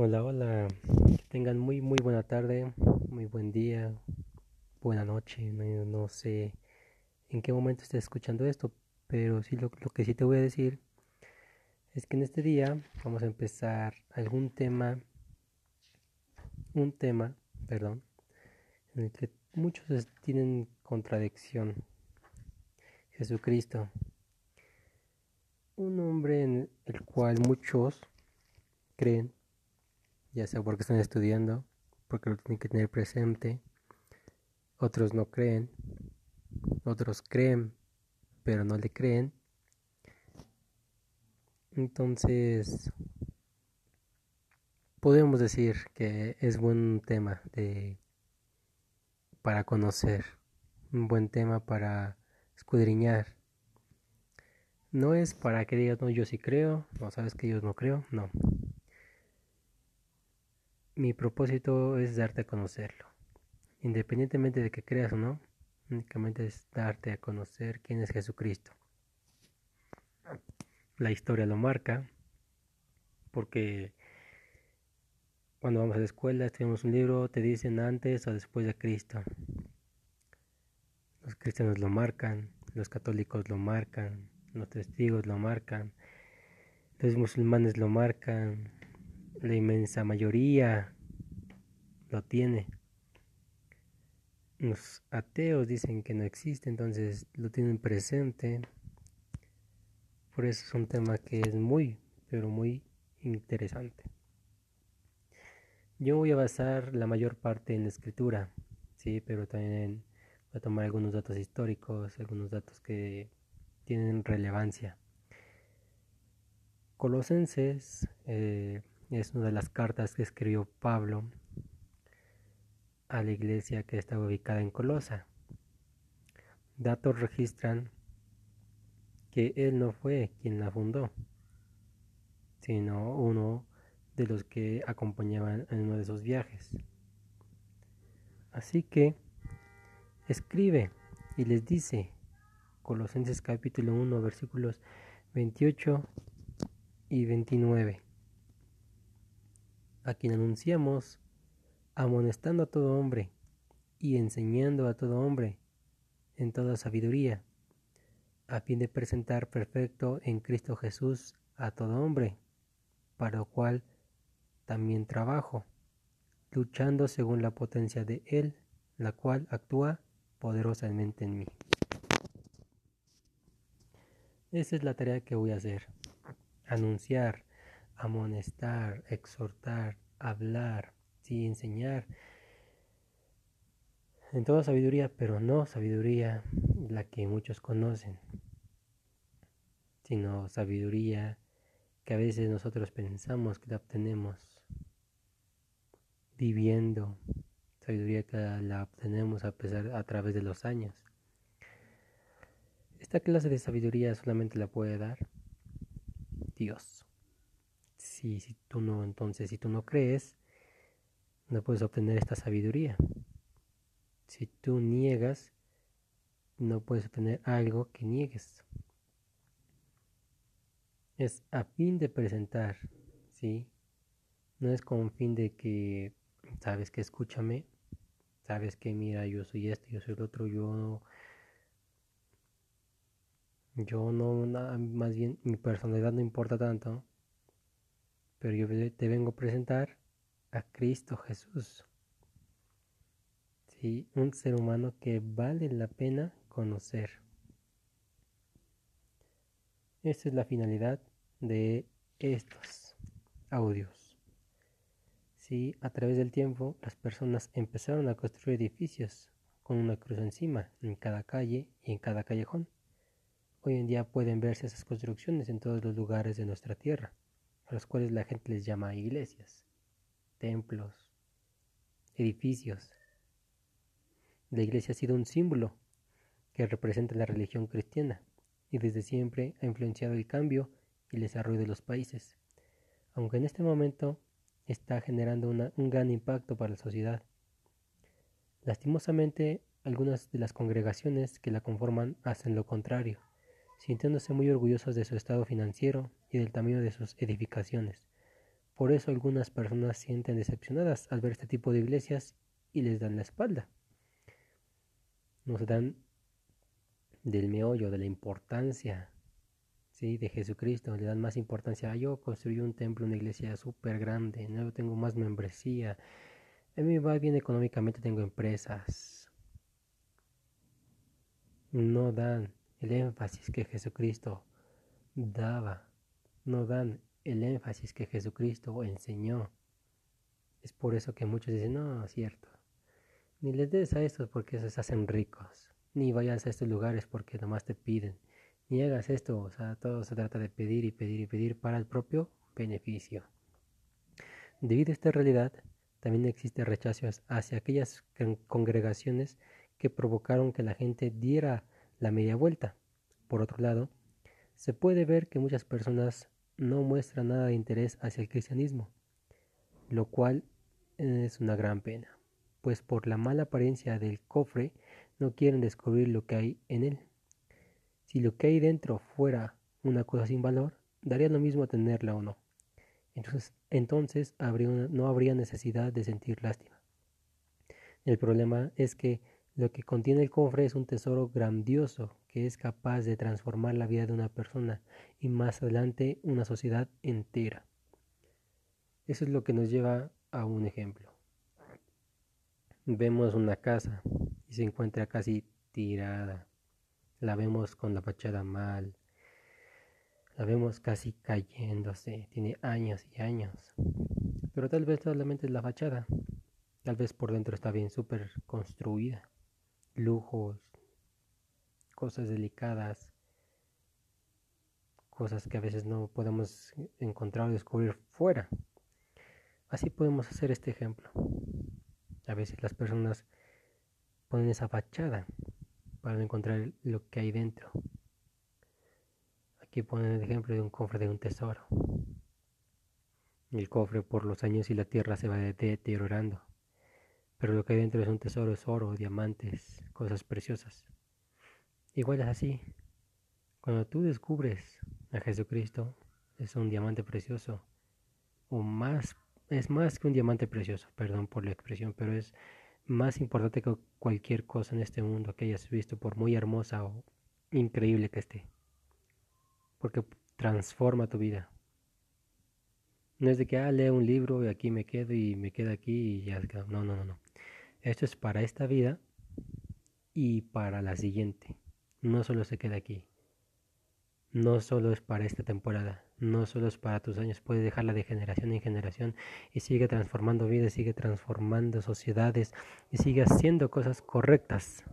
Hola, hola. Que tengan muy, muy buena tarde, muy buen día, buena noche. No, no sé en qué momento estés escuchando esto, pero sí lo, lo, que sí te voy a decir es que en este día vamos a empezar algún tema, un tema, perdón, en el que muchos tienen contradicción. Jesucristo, un hombre en el cual muchos creen ya sea porque están estudiando, porque lo tienen que tener presente, otros no creen, otros creen, pero no le creen. Entonces, podemos decir que es buen tema de para conocer, un buen tema para escudriñar. No es para que digas, no, yo sí creo, no sabes que yo no creo, no. Mi propósito es darte a conocerlo. Independientemente de que creas o no, únicamente es darte a conocer quién es Jesucristo. La historia lo marca, porque cuando vamos a la escuela, tenemos un libro, te dicen antes o después de Cristo. Los cristianos lo marcan, los católicos lo marcan, los testigos lo marcan, los musulmanes lo marcan, la inmensa mayoría lo tiene. Los ateos dicen que no existe, entonces lo tienen presente. Por eso es un tema que es muy, pero muy interesante. Yo voy a basar la mayor parte en la escritura, sí, pero también voy a tomar algunos datos históricos, algunos datos que tienen relevancia. Colosenses eh, es una de las cartas que escribió Pablo a la iglesia que estaba ubicada en Colosa. Datos registran que él no fue quien la fundó, sino uno de los que acompañaban en uno de esos viajes. Así que escribe y les dice, Colosenses capítulo 1 versículos 28 y 29 a quien anunciamos, amonestando a todo hombre y enseñando a todo hombre en toda sabiduría, a fin de presentar perfecto en Cristo Jesús a todo hombre, para lo cual también trabajo, luchando según la potencia de Él, la cual actúa poderosamente en mí. Esa es la tarea que voy a hacer, anunciar, amonestar, exhortar, hablar, sí, enseñar. En toda sabiduría, pero no sabiduría la que muchos conocen, sino sabiduría que a veces nosotros pensamos que la obtenemos viviendo, sabiduría que la obtenemos a pesar a través de los años. Esta clase de sabiduría solamente la puede dar Dios. Si, si tú no, entonces, si tú no crees, no puedes obtener esta sabiduría. Si tú niegas, no puedes obtener algo que niegues. Es a fin de presentar, ¿sí? No es con fin de que, sabes que escúchame, sabes que mira, yo soy esto, yo soy el otro, yo no... Yo no, más bien mi personalidad no importa tanto pero yo te vengo a presentar a Cristo Jesús. Un ser humano que vale la pena conocer. Esta es la finalidad de estos audios. ¿Sí? A través del tiempo las personas empezaron a construir edificios con una cruz encima en cada calle y en cada callejón. Hoy en día pueden verse esas construcciones en todos los lugares de nuestra tierra a los cuales la gente les llama iglesias, templos, edificios. La iglesia ha sido un símbolo que representa la religión cristiana y desde siempre ha influenciado el cambio y el desarrollo de los países, aunque en este momento está generando un gran impacto para la sociedad. Lastimosamente, algunas de las congregaciones que la conforman hacen lo contrario sintiéndose muy orgullosos de su estado financiero y del tamaño de sus edificaciones, Por eso algunas personas sienten decepcionadas al ver este tipo de iglesias y les dan la espalda. Nos dan del meollo, de la importancia ¿sí? de Jesucristo, le dan más importancia. yo construí un templo, una iglesia súper grande, no tengo más membresía, a mí va bien económicamente, tengo empresas. No dan el énfasis que Jesucristo daba, no dan el énfasis que Jesucristo enseñó. Es por eso que muchos dicen, no, cierto. Ni les des a estos porque esos se hacen ricos. Ni vayas a estos lugares porque nomás te piden. Ni hagas esto. O sea, todo se trata de pedir y pedir y pedir para el propio beneficio. Debido a esta realidad, también existe rechazo hacia aquellas congregaciones que provocaron que la gente diera la media vuelta. Por otro lado, se puede ver que muchas personas no muestran nada de interés hacia el cristianismo, lo cual es una gran pena, pues por la mala apariencia del cofre no quieren descubrir lo que hay en él. Si lo que hay dentro fuera una cosa sin valor, daría lo mismo tenerla o no. Entonces, entonces no habría necesidad de sentir lástima. El problema es que lo que contiene el cofre es un tesoro grandioso que es capaz de transformar la vida de una persona y más adelante una sociedad entera. Eso es lo que nos lleva a un ejemplo. Vemos una casa y se encuentra casi tirada. La vemos con la fachada mal. La vemos casi cayéndose. Tiene años y años. Pero tal vez solamente es la fachada. Tal vez por dentro está bien súper construida. Lujos, cosas delicadas, cosas que a veces no podemos encontrar o descubrir fuera. Así podemos hacer este ejemplo. A veces las personas ponen esa fachada para encontrar lo que hay dentro. Aquí ponen el ejemplo de un cofre de un tesoro. El cofre por los años y la tierra se va deteriorando. Pero lo que hay dentro es un tesoro, es oro, diamantes, cosas preciosas. Igual es así. Cuando tú descubres a Jesucristo, es un diamante precioso. O más, es más que un diamante precioso, perdón por la expresión, pero es más importante que cualquier cosa en este mundo que hayas visto, por muy hermosa o increíble que esté. Porque transforma tu vida. No es de que, ah, leo un libro y aquí me quedo y me quedo aquí y ya. No, no, no, no. Esto es para esta vida y para la siguiente no solo se queda aquí. No solo es para esta temporada, no solo es para tus años, puedes dejarla de generación en generación y sigue transformando vidas, sigue transformando sociedades y sigue haciendo cosas correctas.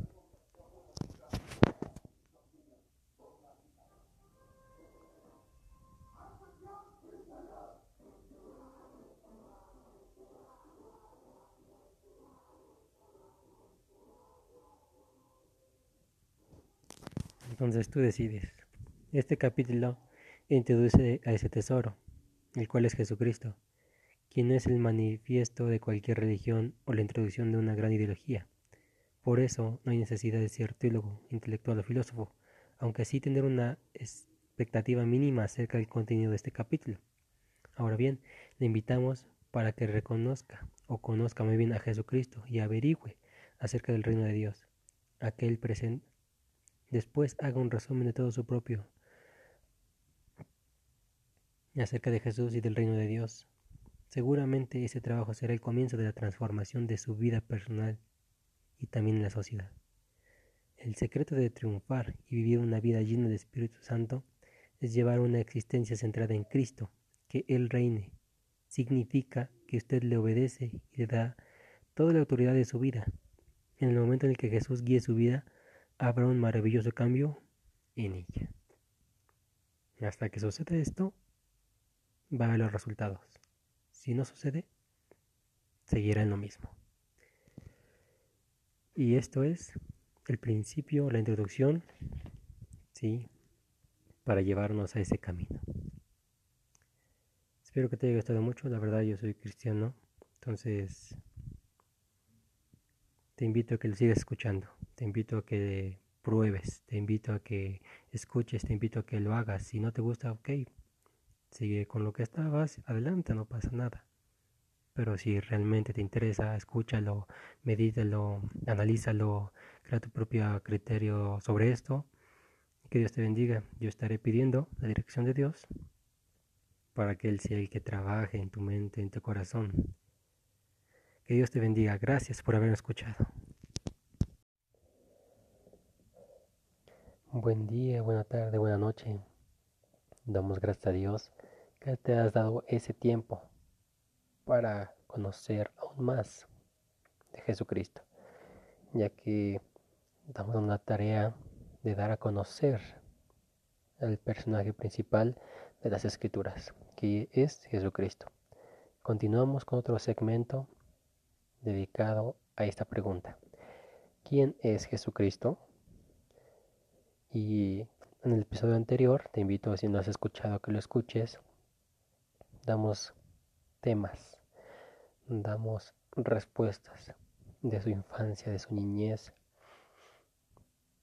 Entonces tú decides. Este capítulo introduce a ese tesoro, el cual es Jesucristo, quien es el manifiesto de cualquier religión o la introducción de una gran ideología. Por eso no hay necesidad de ser teólogo, intelectual o filósofo, aunque sí tener una expectativa mínima acerca del contenido de este capítulo. Ahora bien, le invitamos para que reconozca o conozca muy bien a Jesucristo y averigüe acerca del reino de Dios, aquel presente Después haga un resumen de todo su propio acerca de Jesús y del reino de Dios. Seguramente ese trabajo será el comienzo de la transformación de su vida personal y también la sociedad. El secreto de triunfar y vivir una vida llena de Espíritu Santo es llevar una existencia centrada en Cristo, que Él reine. Significa que usted le obedece y le da toda la autoridad de su vida. En el momento en el que Jesús guíe su vida, habrá un maravilloso cambio en ella. Hasta que suceda esto, va a haber los resultados. Si no sucede, seguirá en lo mismo. Y esto es el principio, la introducción, ¿sí? Para llevarnos a ese camino. Espero que te haya gustado mucho. La verdad, yo soy cristiano. Entonces, te invito a que lo sigas escuchando te invito a que pruebes, te invito a que escuches, te invito a que lo hagas. Si no te gusta, ok, sigue con lo que estabas, adelante, no pasa nada. Pero si realmente te interesa, escúchalo, medítalo, analízalo, crea tu propio criterio sobre esto. Que Dios te bendiga. Yo estaré pidiendo la dirección de Dios para que Él sea el que trabaje en tu mente, en tu corazón. Que Dios te bendiga. Gracias por haberme escuchado. Buen día, buena tarde, buena noche. Damos gracias a Dios que te has dado ese tiempo para conocer aún más de Jesucristo, ya que damos una tarea de dar a conocer al personaje principal de las escrituras, que es Jesucristo. Continuamos con otro segmento dedicado a esta pregunta. ¿Quién es Jesucristo? Y en el episodio anterior, te invito, si no has escuchado, que lo escuches, damos temas, damos respuestas de su infancia, de su niñez,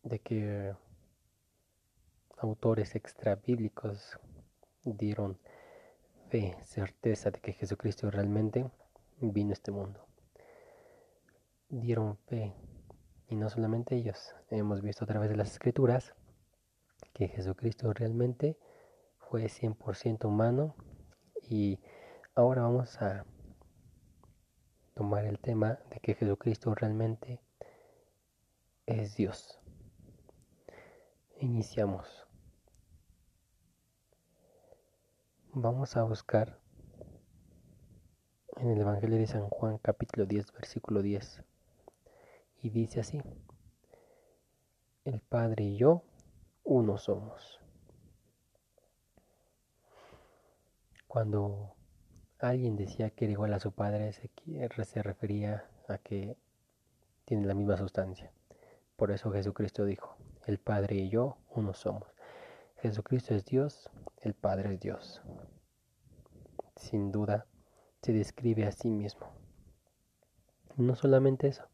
de que autores extrabíblicos dieron fe, certeza de que Jesucristo realmente vino a este mundo. Dieron fe, y no solamente ellos, hemos visto a través de las escrituras que Jesucristo realmente fue 100% humano y ahora vamos a tomar el tema de que Jesucristo realmente es Dios. Iniciamos. Vamos a buscar en el Evangelio de San Juan capítulo 10 versículo 10 y dice así, el Padre y yo uno somos. Cuando alguien decía que era igual a su padre, se, refería a que tiene la misma sustancia. Por eso Jesucristo dijo, el Padre y yo uno somos. Jesucristo es Dios, el Padre es Dios. Sin duda, se describe a sí mismo. No solamente eso,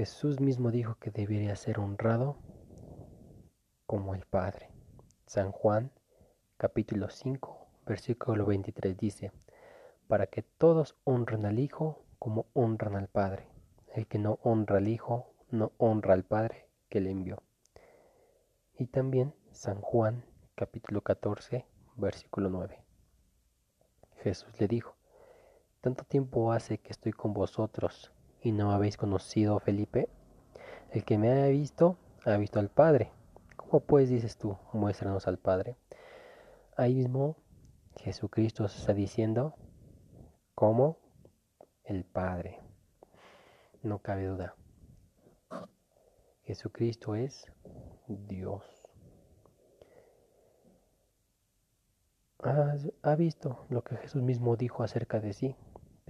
Jesús mismo dijo que debería ser honrado como el Padre. San Juan capítulo 5 versículo 23 dice, para que todos honren al Hijo como honran al Padre. El que no honra al Hijo no honra al Padre que le envió. Y también San Juan capítulo 14 versículo 9. Jesús le dijo, tanto tiempo hace que estoy con vosotros y no habéis conocido a Felipe? El que me ha visto, ha visto al Padre. ¿Cómo pues dices tú, muéstranos al Padre? Ahí mismo Jesucristo está diciendo, como el Padre. No cabe duda. Jesucristo es Dios. ¿Ha visto lo que Jesús mismo dijo acerca de sí?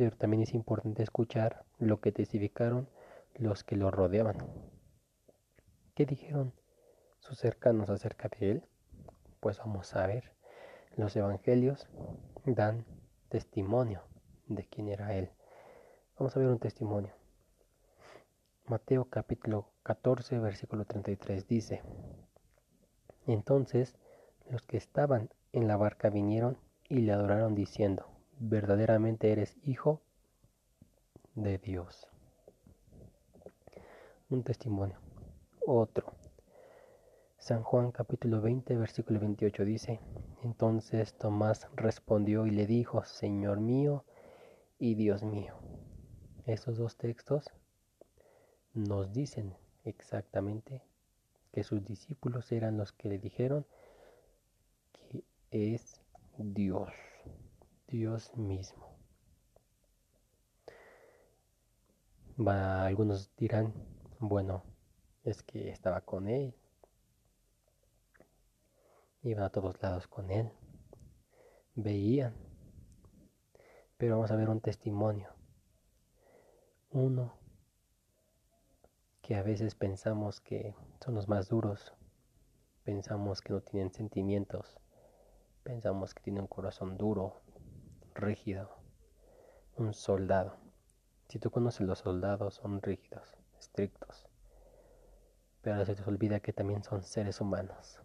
Pero también es importante escuchar lo que testificaron los que lo rodeaban. ¿Qué dijeron sus cercanos acerca de él? Pues vamos a ver. Los evangelios dan testimonio de quién era él. Vamos a ver un testimonio. Mateo capítulo 14, versículo 33 dice, Entonces los que estaban en la barca vinieron y le adoraron diciendo, verdaderamente eres hijo de Dios. Un testimonio. Otro. San Juan capítulo 20 versículo 28 dice, entonces Tomás respondió y le dijo, Señor mío y Dios mío. Esos dos textos nos dicen exactamente que sus discípulos eran los que le dijeron que es Dios. Dios mismo. Algunos dirán, bueno, es que estaba con él, iban a todos lados con él, veían, pero vamos a ver un testimonio. Uno que a veces pensamos que son los más duros, pensamos que no tienen sentimientos, pensamos que tienen un corazón duro, rígido, un soldado. Si tú conoces los soldados, son rígidos, estrictos, pero se les olvida que también son seres humanos.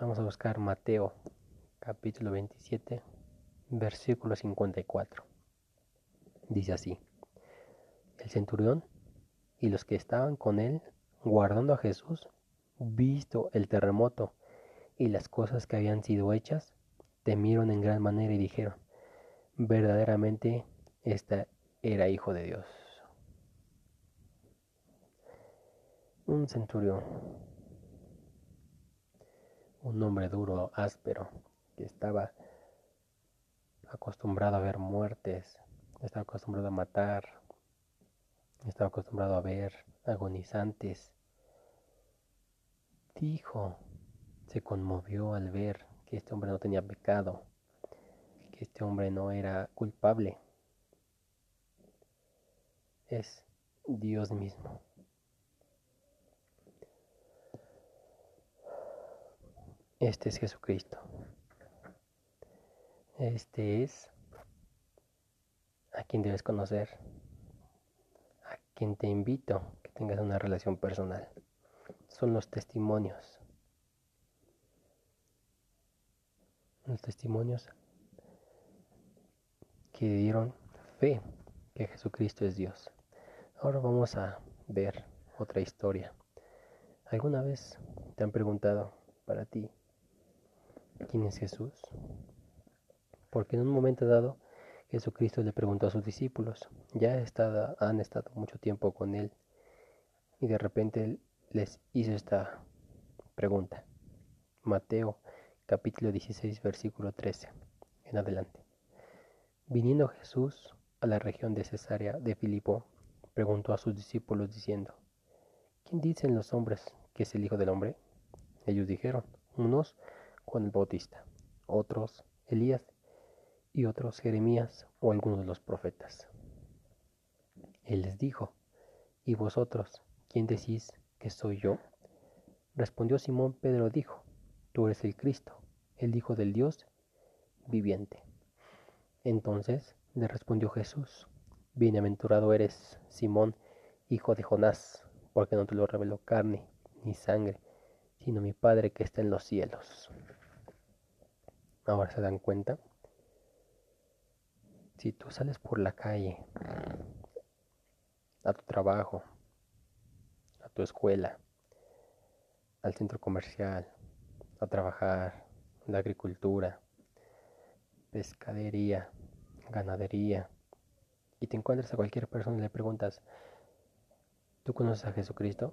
Vamos a buscar Mateo capítulo 27, versículo 54. Dice así, el centurión y los que estaban con él guardando a Jesús, visto el terremoto y las cosas que habían sido hechas, temieron en gran manera y dijeron, verdaderamente esta era hijo de Dios. Un centurión, un hombre duro, áspero, que estaba acostumbrado a ver muertes, estaba acostumbrado a matar, estaba acostumbrado a ver agonizantes. Dijo, se conmovió al ver que este hombre no tenía pecado, que este hombre no era culpable. Es Dios mismo. Este es Jesucristo. Este es a quien debes conocer, a quien te invito que tengas una relación personal. Son los testimonios. Los testimonios que dieron fe que Jesucristo es Dios. Ahora vamos a ver otra historia. ¿Alguna vez te han preguntado para ti quién es Jesús? Porque en un momento dado Jesucristo le preguntó a sus discípulos, ya han estado mucho tiempo con él y de repente les hizo esta pregunta. Mateo capítulo 16 versículo 13 en adelante. Viniendo Jesús a la región de Cesarea de Filipo, preguntó a sus discípulos diciendo, ¿quién dicen los hombres que es el Hijo del Hombre? Ellos dijeron, unos Juan el Bautista, otros Elías y otros Jeremías o algunos de los profetas. Él les dijo, ¿y vosotros quién decís que soy yo? Respondió Simón Pedro dijo, tú eres el Cristo, el Hijo del Dios viviente. Entonces le respondió Jesús, bienaventurado eres Simón, hijo de Jonás, porque no te lo reveló carne ni sangre, sino mi Padre que está en los cielos. Ahora se dan cuenta si tú sales por la calle, a tu trabajo, a tu escuela, al centro comercial, a trabajar, la agricultura, pescadería, ganadería, y te encuentras a cualquier persona y le preguntas, ¿tú conoces a Jesucristo?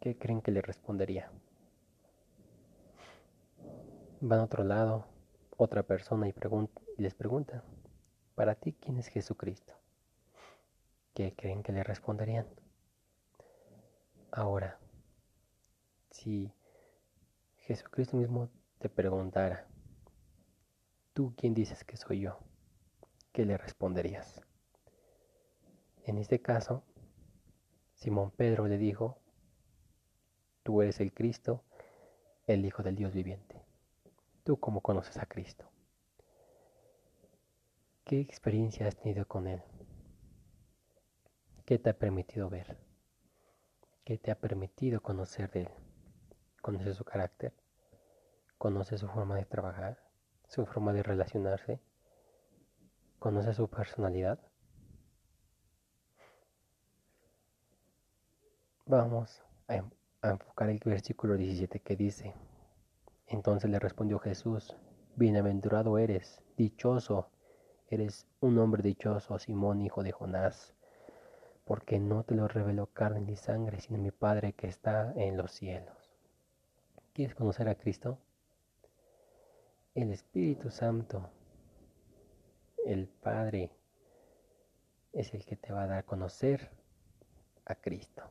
¿Qué creen que le respondería? Van a otro lado, otra persona y, y les pregunta, para ti, ¿quién es Jesucristo? ¿Qué creen que le responderían? Ahora, si Jesucristo mismo te preguntara, ¿tú quién dices que soy yo? ¿Qué le responderías? En este caso, Simón Pedro le dijo, tú eres el Cristo, el Hijo del Dios viviente. ¿Tú cómo conoces a Cristo? ¿Qué experiencia has tenido con Él? ¿Qué te ha permitido ver? ¿Qué te ha permitido conocer de Él? ¿Conoces su carácter? ¿Conoces su forma de trabajar? ¿Su forma de relacionarse? ¿Conoces su personalidad? Vamos a, a enfocar el versículo 17 que dice, entonces le respondió Jesús, bienaventurado eres, dichoso Eres un hombre dichoso, Simón, hijo de Jonás, porque no te lo reveló carne ni sangre, sino mi Padre que está en los cielos. ¿Quieres conocer a Cristo? El Espíritu Santo, el Padre, es el que te va a dar a conocer a Cristo.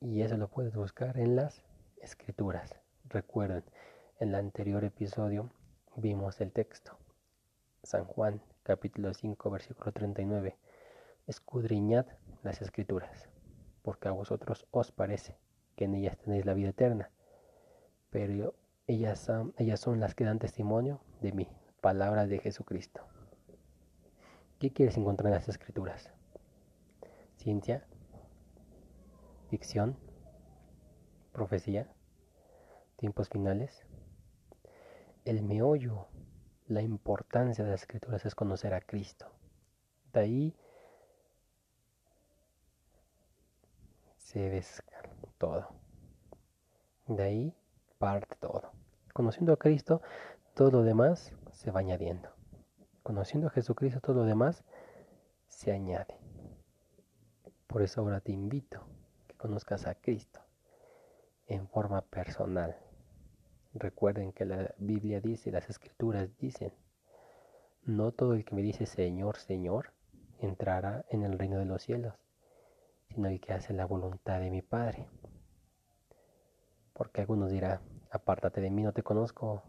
Y eso lo puedes buscar en las escrituras. Recuerden, en el anterior episodio vimos el texto. San Juan capítulo 5 versículo 39. Escudriñad las escrituras, porque a vosotros os parece que en ellas tenéis la vida eterna, pero ellas ellas son las que dan testimonio de mí, palabras de Jesucristo. ¿Qué quieres encontrar en las escrituras? ¿Ciencia? ¿Ficción? ¿Profecía? tiempos finales, el meollo, la importancia de las escrituras es conocer a Cristo. De ahí se ves todo. De ahí parte todo. Conociendo a Cristo, todo lo demás se va añadiendo. Conociendo a Jesucristo, todo lo demás se añade. Por eso ahora te invito que conozcas a Cristo en forma personal. Recuerden que la Biblia dice, las escrituras dicen, no todo el que me dice Señor, Señor, entrará en el reino de los cielos, sino el que hace la voluntad de mi Padre. Porque algunos dirán, apártate de mí, no te conozco.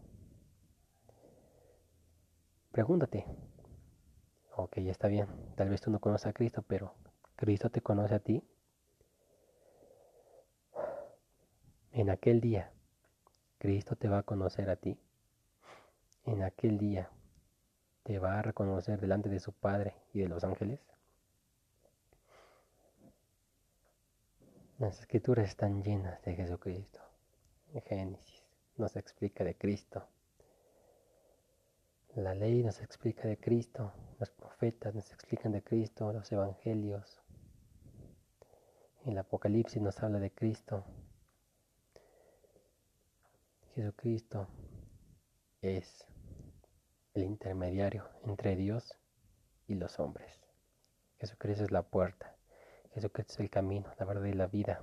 Pregúntate. Ok, ya está bien. Tal vez tú no conoces a Cristo, pero ¿Cristo te conoce a ti? En aquel día, Cristo te va a conocer a ti. En aquel día, te va a reconocer delante de su Padre y de los ángeles. Las escrituras están llenas de Jesucristo. Génesis nos explica de Cristo. La ley nos explica de Cristo. Los profetas nos explican de Cristo. Los evangelios. El Apocalipsis nos habla de Cristo. Jesucristo es el intermediario entre Dios y los hombres. Jesucristo es la puerta. Jesucristo es el camino, la verdad y la vida.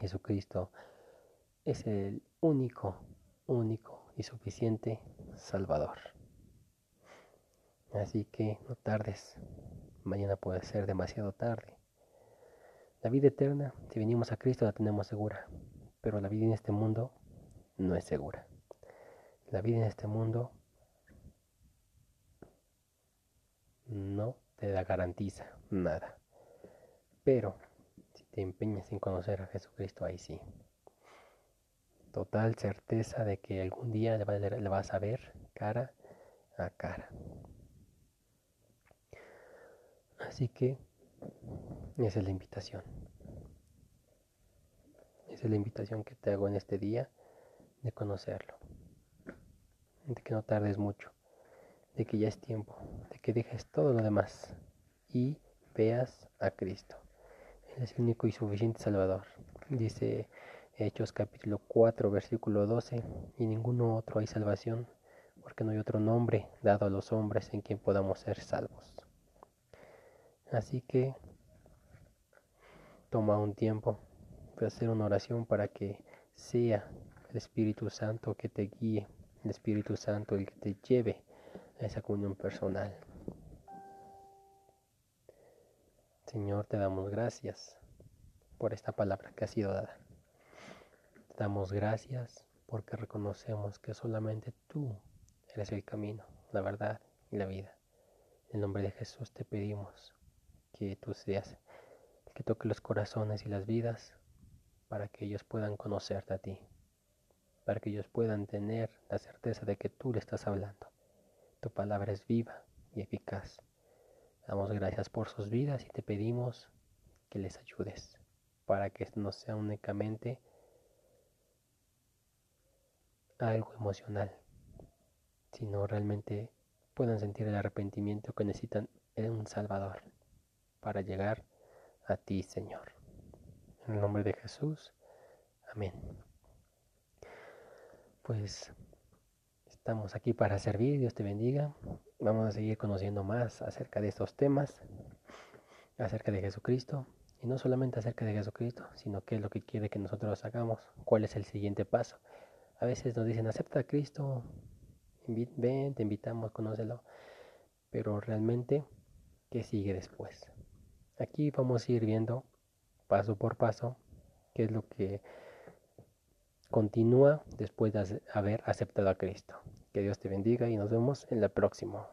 Jesucristo es el único, único y suficiente Salvador. Así que no tardes. Mañana puede ser demasiado tarde. La vida eterna, si venimos a Cristo, la tenemos segura. Pero la vida en este mundo no es segura. La vida en este mundo no te da garantiza nada. Pero si te empeñas en conocer a Jesucristo, ahí sí. Total certeza de que algún día le vas a ver cara a cara. Así que esa es la invitación. Esa es la invitación que te hago en este día de conocerlo, de que no tardes mucho, de que ya es tiempo, de que dejes todo lo demás y veas a Cristo. Él es el único y suficiente Salvador. Dice Hechos capítulo 4, versículo 12, y ninguno otro hay salvación, porque no hay otro nombre dado a los hombres en quien podamos ser salvos. Así que toma un tiempo para hacer una oración para que sea el Espíritu Santo que te guíe, el Espíritu Santo el que te lleve a esa comunión personal. Señor, te damos gracias por esta palabra que ha sido dada. Damos gracias porque reconocemos que solamente tú eres el camino, la verdad y la vida. En nombre de Jesús te pedimos que tú seas que toque los corazones y las vidas para que ellos puedan conocerte a ti para que ellos puedan tener la certeza de que tú le estás hablando. Tu palabra es viva y eficaz. Damos gracias por sus vidas y te pedimos que les ayudes para que no sea únicamente algo emocional, sino realmente puedan sentir el arrepentimiento que necesitan en un Salvador para llegar a ti, Señor. En el nombre de Jesús. Amén pues estamos aquí para servir, Dios te bendiga. Vamos a seguir conociendo más acerca de estos temas, acerca de Jesucristo, y no solamente acerca de Jesucristo, sino qué es lo que quiere que nosotros hagamos, cuál es el siguiente paso. A veces nos dicen, acepta a Cristo, ven, te invitamos, conócelo, pero realmente, ¿qué sigue después? Aquí vamos a ir viendo paso por paso qué es lo que Continúa después de haber aceptado a Cristo. Que Dios te bendiga y nos vemos en la próxima.